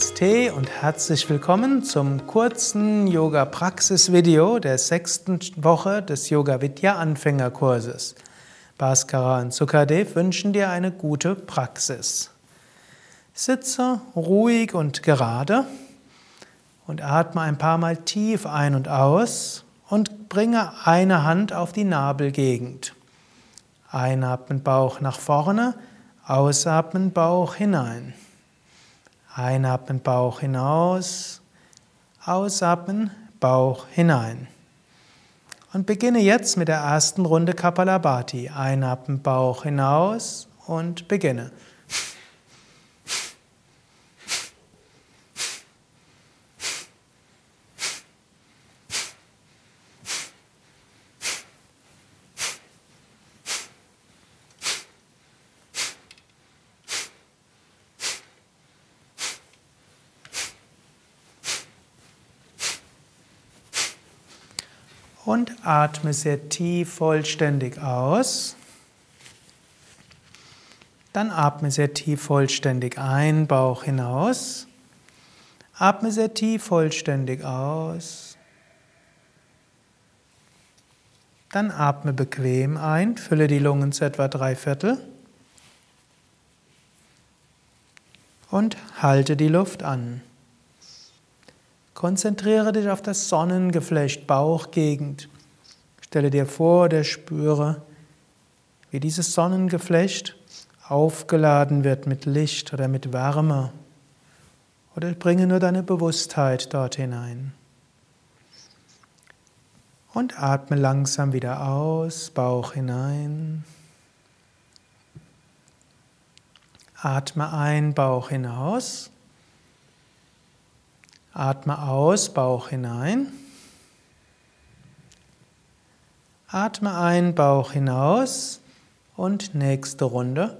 Namaste und herzlich willkommen zum kurzen Yoga-Praxis-Video der sechsten Woche des Yoga Vidya Anfängerkurses. Bhaskara und Sukadev wünschen dir eine gute Praxis. Sitze ruhig und gerade und atme ein paar Mal tief ein und aus und bringe eine Hand auf die Nabelgegend. Einatmen Bauch nach vorne, ausatmen Bauch hinein. Einatmen Bauch hinaus, ausatmen Bauch hinein. Und beginne jetzt mit der ersten Runde Kapalabhati. Einatmen Bauch hinaus und beginne. Und atme sehr tief vollständig aus. Dann atme sehr tief vollständig ein, Bauch hinaus. Atme sehr tief vollständig aus. Dann atme bequem ein, fülle die Lungen zu etwa drei Viertel. Und halte die Luft an. Konzentriere dich auf das Sonnengeflecht, Bauchgegend. Stelle dir vor oder spüre, wie dieses Sonnengeflecht aufgeladen wird mit Licht oder mit Wärme. Oder bringe nur deine Bewusstheit dort hinein. Und atme langsam wieder aus, Bauch hinein. Atme ein, Bauch hinaus. Atme aus, Bauch hinein. Atme ein, Bauch hinaus und nächste Runde.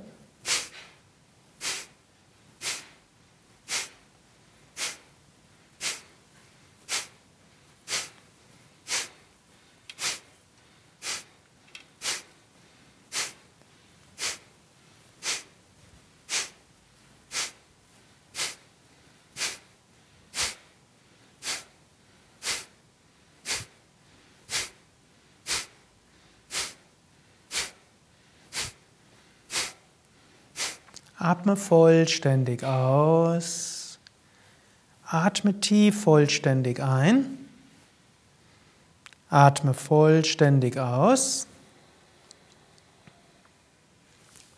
Atme vollständig aus. Atme tief vollständig ein. Atme vollständig aus.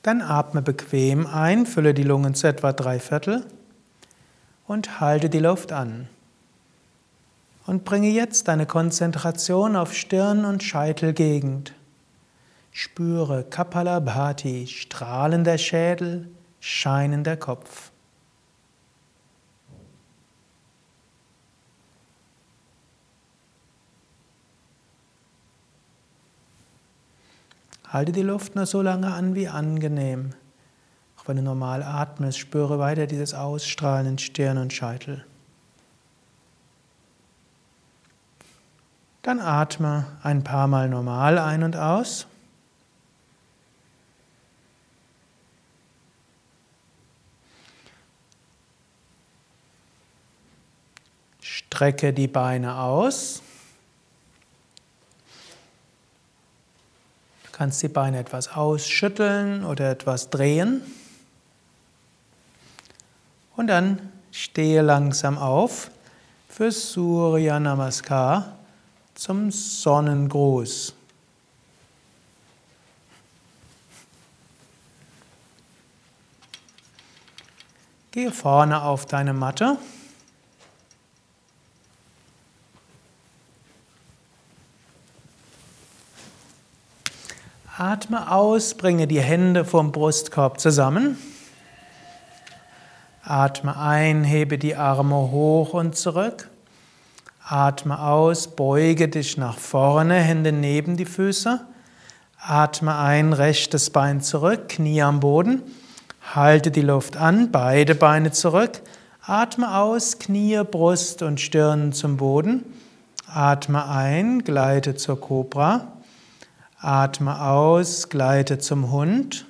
Dann atme bequem ein, fülle die Lungen zu etwa drei Viertel und halte die Luft an. Und bringe jetzt deine Konzentration auf Stirn und Scheitelgegend. Spüre Kapalabhati, strahlender Schädel, scheinender Kopf. Halte die Luft nur so lange an wie angenehm. Auch wenn du normal atmest, spüre weiter dieses Ausstrahlen in Stirn und Scheitel. Dann atme ein paar Mal normal ein und aus. Strecke die Beine aus. Du kannst die Beine etwas ausschütteln oder etwas drehen. Und dann stehe langsam auf für Surya Namaskar zum Sonnengruß. Gehe vorne auf deine Matte. Atme aus, bringe die Hände vom Brustkorb zusammen. Atme ein, hebe die Arme hoch und zurück. Atme aus, beuge dich nach vorne, Hände neben die Füße. Atme ein, rechtes Bein zurück, Knie am Boden. Halte die Luft an, beide Beine zurück. Atme aus, Knie, Brust und Stirn zum Boden. Atme ein, gleite zur Kobra. Atme aus, gleite zum Hund.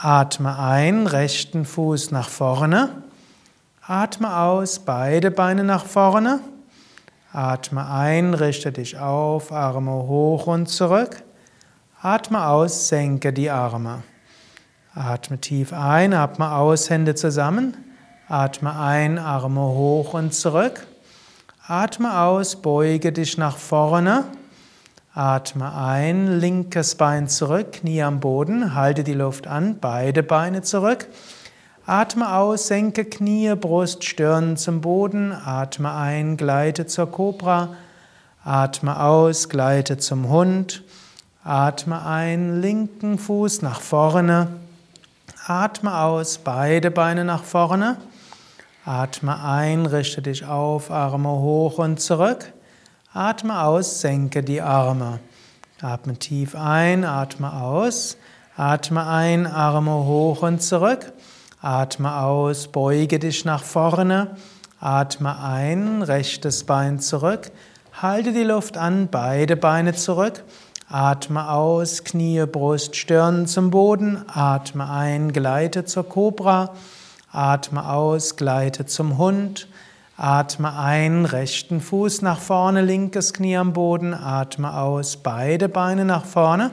Atme ein, rechten Fuß nach vorne. Atme aus, beide Beine nach vorne. Atme ein, richte dich auf, Arme hoch und zurück. Atme aus, senke die Arme. Atme tief ein, atme aus, Hände zusammen. Atme ein, Arme hoch und zurück. Atme aus, beuge dich nach vorne. Atme ein, linkes Bein zurück, Knie am Boden, halte die Luft an, beide Beine zurück. Atme aus, senke Knie, Brust, Stirn zum Boden. Atme ein, gleite zur Kobra. Atme aus, gleite zum Hund. Atme ein, linken Fuß nach vorne. Atme aus, beide Beine nach vorne. Atme ein, richte dich auf, Arme hoch und zurück. Atme aus, senke die Arme. Atme tief ein, atme aus. Atme ein, Arme hoch und zurück. Atme aus, beuge dich nach vorne. Atme ein, rechtes Bein zurück. Halte die Luft an, beide Beine zurück. Atme aus, Knie, Brust, Stirn zum Boden. Atme ein, gleite zur Kobra. Atme aus, gleite zum Hund. Atme ein, rechten Fuß nach vorne, linkes Knie am Boden. Atme aus, beide Beine nach vorne.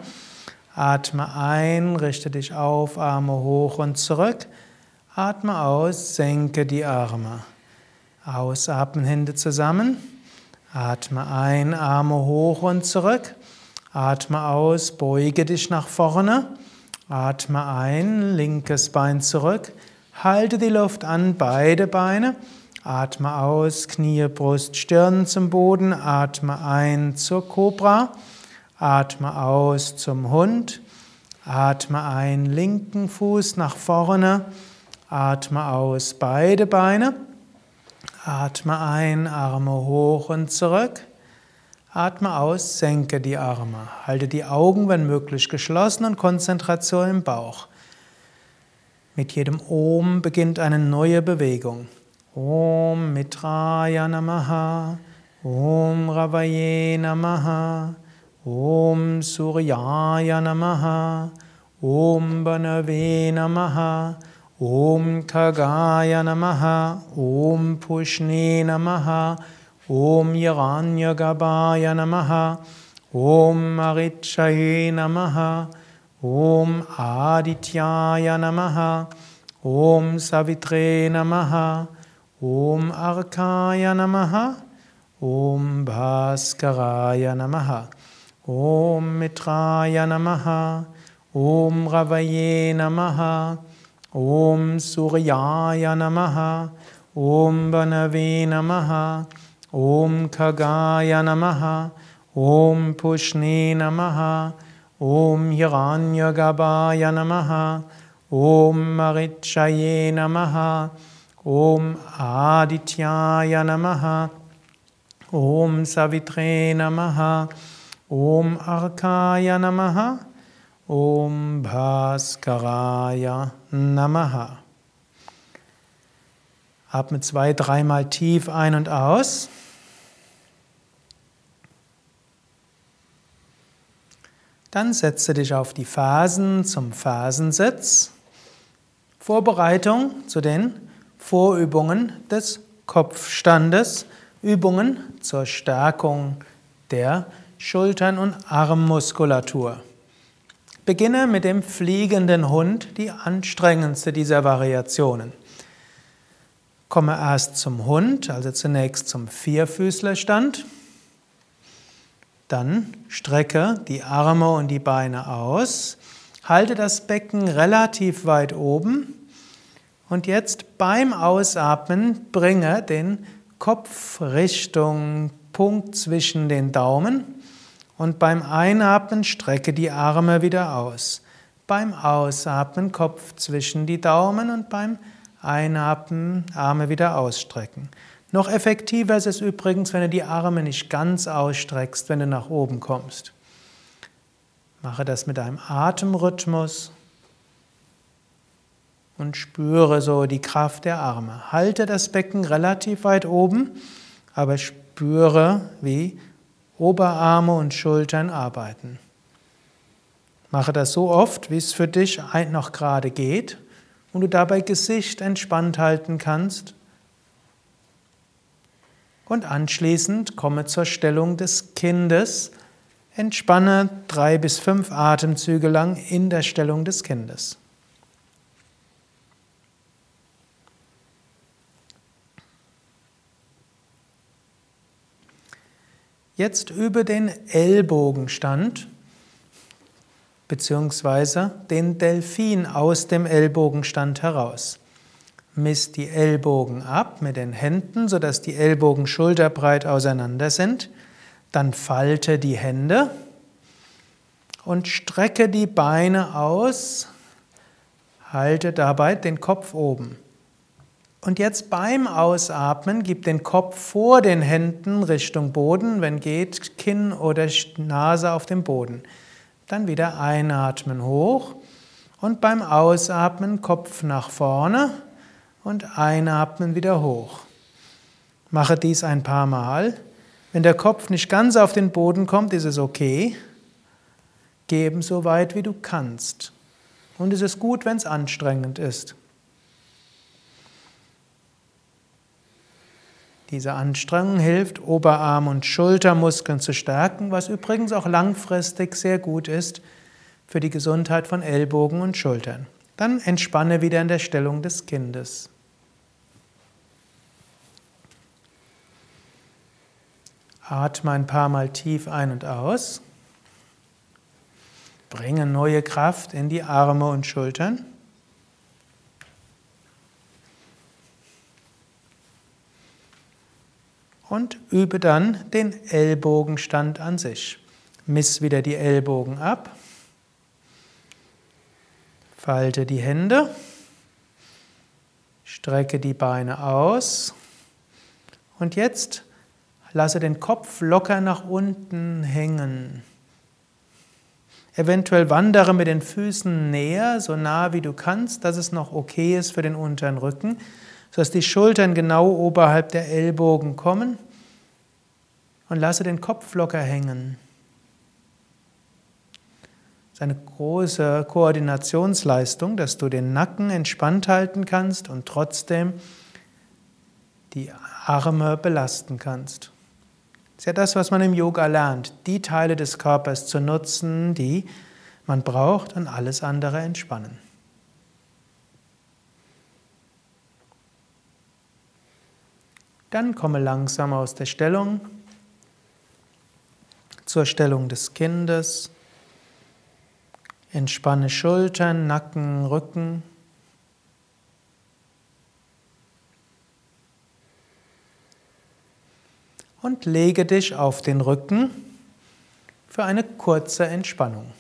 Atme ein, richte dich auf, Arme hoch und zurück. Atme aus, senke die Arme. Ausatmen, Hände zusammen. Atme ein, Arme hoch und zurück. Atme aus, beuge dich nach vorne. Atme ein, linkes Bein zurück. Halte die Luft an, beide Beine. Atme aus, Knie, Brust, Stirn zum Boden. Atme ein zur Kobra. Atme aus zum Hund. Atme ein, linken Fuß nach vorne. Atme aus, beide Beine. Atme ein, Arme hoch und zurück. Atme aus, senke die Arme. Halte die Augen, wenn möglich, geschlossen und Konzentration im Bauch. Mit jedem Om beginnt eine neue Bewegung. ॐ मित्राय नमः ॐ रवये नमः ॐ सूर्याय नमः ॐ वनवे नमः ॐ खगाय नमः ॐ पुष्णे नमः ॐ यगान्यगवाय नमः ॐ मिक्षये नमः ॐ आदित्याय नमः ॐ सवित्रे नमः ॐ अर्काय नमः ॐ भास्कराय नमः ॐ मित्राय नमः ॐ गवये नमः ॐ सूर्याय नमः ॐ वनवे नमः ॐ खगाय नमः ॐ पुष्णे नमः ॐ हिरान्यगभाय नमः ॐ मरिचये नमः Om Adityaya Namaha, Om Savitre Namaha, Om Arkaya Namaha, Om Bhaskaraya Namaha. Atme zwei, dreimal tief ein und aus. Dann setze dich auf die Fersen zum Fersensitz. Vorbereitung zu den Vorübungen des Kopfstandes, Übungen zur Stärkung der Schultern- und Armmuskulatur. Beginne mit dem fliegenden Hund, die anstrengendste dieser Variationen. Komme erst zum Hund, also zunächst zum Vierfüßlerstand. Dann strecke die Arme und die Beine aus. Halte das Becken relativ weit oben. Und jetzt beim Ausatmen bringe den Kopf Richtung Punkt zwischen den Daumen. Und beim Einatmen strecke die Arme wieder aus. Beim Ausatmen Kopf zwischen die Daumen und beim Einatmen Arme wieder ausstrecken. Noch effektiver ist es übrigens, wenn du die Arme nicht ganz ausstreckst, wenn du nach oben kommst. Mache das mit einem Atemrhythmus und spüre so die Kraft der Arme. Halte das Becken relativ weit oben, aber spüre, wie Oberarme und Schultern arbeiten. Mache das so oft, wie es für dich noch gerade geht und du dabei Gesicht entspannt halten kannst Und anschließend komme zur Stellung des Kindes. Entspanne drei bis fünf Atemzüge lang in der Stellung des Kindes. Jetzt übe den Ellbogenstand beziehungsweise den Delfin aus dem Ellbogenstand heraus. Misst die Ellbogen ab mit den Händen, sodass die Ellbogen schulterbreit auseinander sind. Dann falte die Hände und strecke die Beine aus. Halte dabei den Kopf oben. Und jetzt beim Ausatmen gib den Kopf vor den Händen Richtung Boden, wenn geht, Kinn oder Nase auf dem Boden. Dann wieder einatmen hoch und beim Ausatmen Kopf nach vorne und einatmen wieder hoch. Mache dies ein paar Mal. Wenn der Kopf nicht ganz auf den Boden kommt, ist es okay. Geben so weit wie du kannst. Und es ist gut, wenn es anstrengend ist. Diese Anstrengung hilft, Oberarm- und Schultermuskeln zu stärken, was übrigens auch langfristig sehr gut ist für die Gesundheit von Ellbogen und Schultern. Dann entspanne wieder in der Stellung des Kindes. Atme ein paar Mal tief ein und aus. Bringe neue Kraft in die Arme und Schultern. Und übe dann den Ellbogenstand an sich. Miss wieder die Ellbogen ab. Falte die Hände. Strecke die Beine aus. Und jetzt lasse den Kopf locker nach unten hängen. Eventuell wandere mit den Füßen näher, so nah wie du kannst, dass es noch okay ist für den unteren Rücken sodass die Schultern genau oberhalb der Ellbogen kommen und lasse den Kopf locker hängen. Es ist eine große Koordinationsleistung, dass du den Nacken entspannt halten kannst und trotzdem die Arme belasten kannst. Das ist ja das, was man im Yoga lernt, die Teile des Körpers zu nutzen, die man braucht und alles andere entspannen. Dann komme langsam aus der Stellung zur Stellung des Kindes. Entspanne Schultern, Nacken, Rücken. Und lege dich auf den Rücken für eine kurze Entspannung.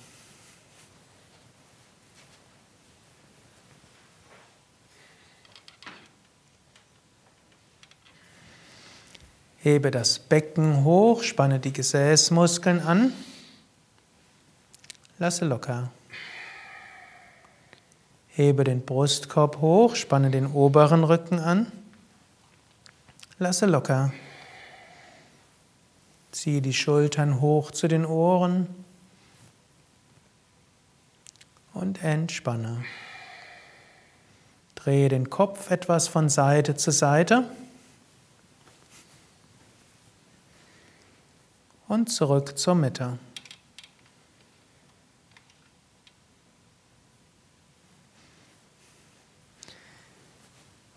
Hebe das Becken hoch, spanne die Gesäßmuskeln an. Lasse locker. Hebe den Brustkorb hoch, spanne den oberen Rücken an. Lasse locker. Ziehe die Schultern hoch zu den Ohren und entspanne. Drehe den Kopf etwas von Seite zu Seite. Und zurück zur Mitte.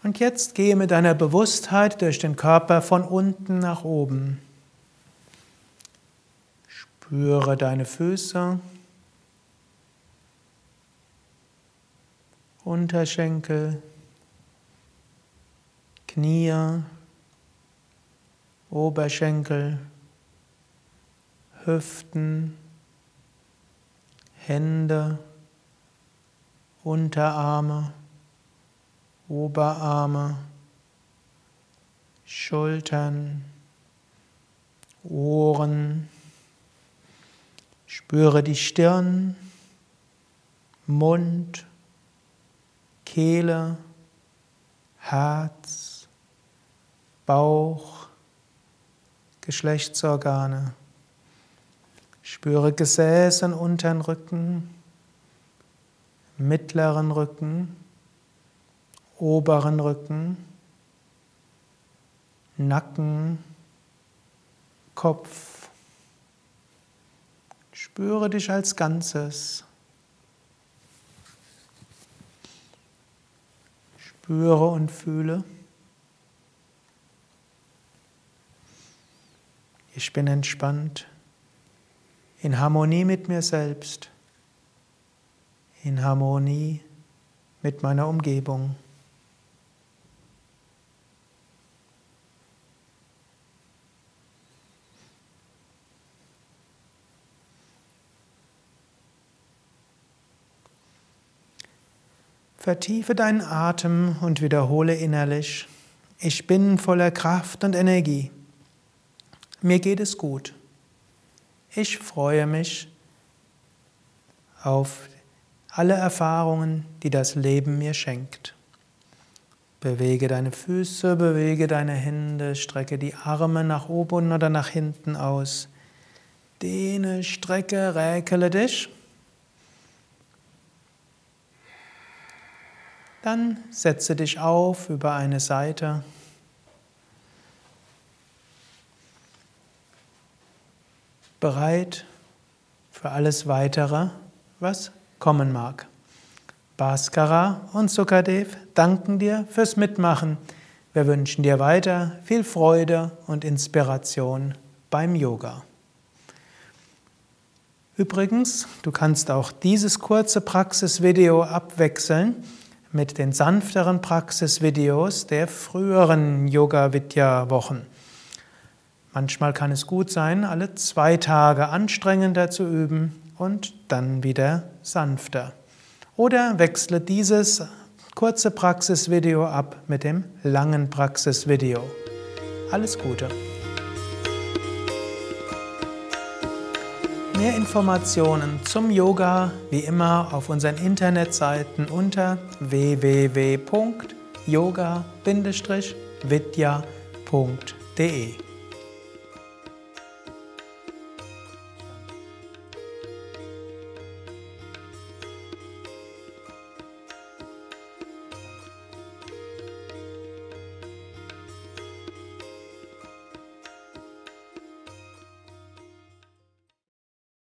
Und jetzt gehe mit deiner Bewusstheit durch den Körper von unten nach oben. Spüre deine Füße, Unterschenkel, Knie, Oberschenkel. Hüften, Hände, Unterarme, Oberarme, Schultern, Ohren. Spüre die Stirn, Mund, Kehle, Herz, Bauch, Geschlechtsorgane. Spüre Gesäß und unteren Rücken, mittleren Rücken, oberen Rücken, Nacken, Kopf. Spüre dich als Ganzes. Spüre und fühle. Ich bin entspannt, in Harmonie mit mir selbst, in Harmonie mit meiner Umgebung. Vertiefe deinen Atem und wiederhole innerlich, ich bin voller Kraft und Energie. Mir geht es gut. Ich freue mich auf alle Erfahrungen, die das Leben mir schenkt. Bewege deine Füße, bewege deine Hände, strecke die Arme nach oben oder nach hinten aus. Dehne, strecke, räkele dich. Dann setze dich auf über eine Seite. Bereit für alles weitere, was kommen mag. Bhaskara und Sukadev danken dir fürs Mitmachen. Wir wünschen dir weiter viel Freude und Inspiration beim Yoga. Übrigens, du kannst auch dieses kurze Praxisvideo abwechseln mit den sanfteren Praxisvideos der früheren Yoga-Vidya-Wochen. Manchmal kann es gut sein, alle zwei Tage anstrengender zu üben und dann wieder sanfter. Oder wechsle dieses kurze Praxisvideo ab mit dem langen Praxisvideo. Alles Gute! Mehr Informationen zum Yoga wie immer auf unseren Internetseiten unter www.yoga-vidya.de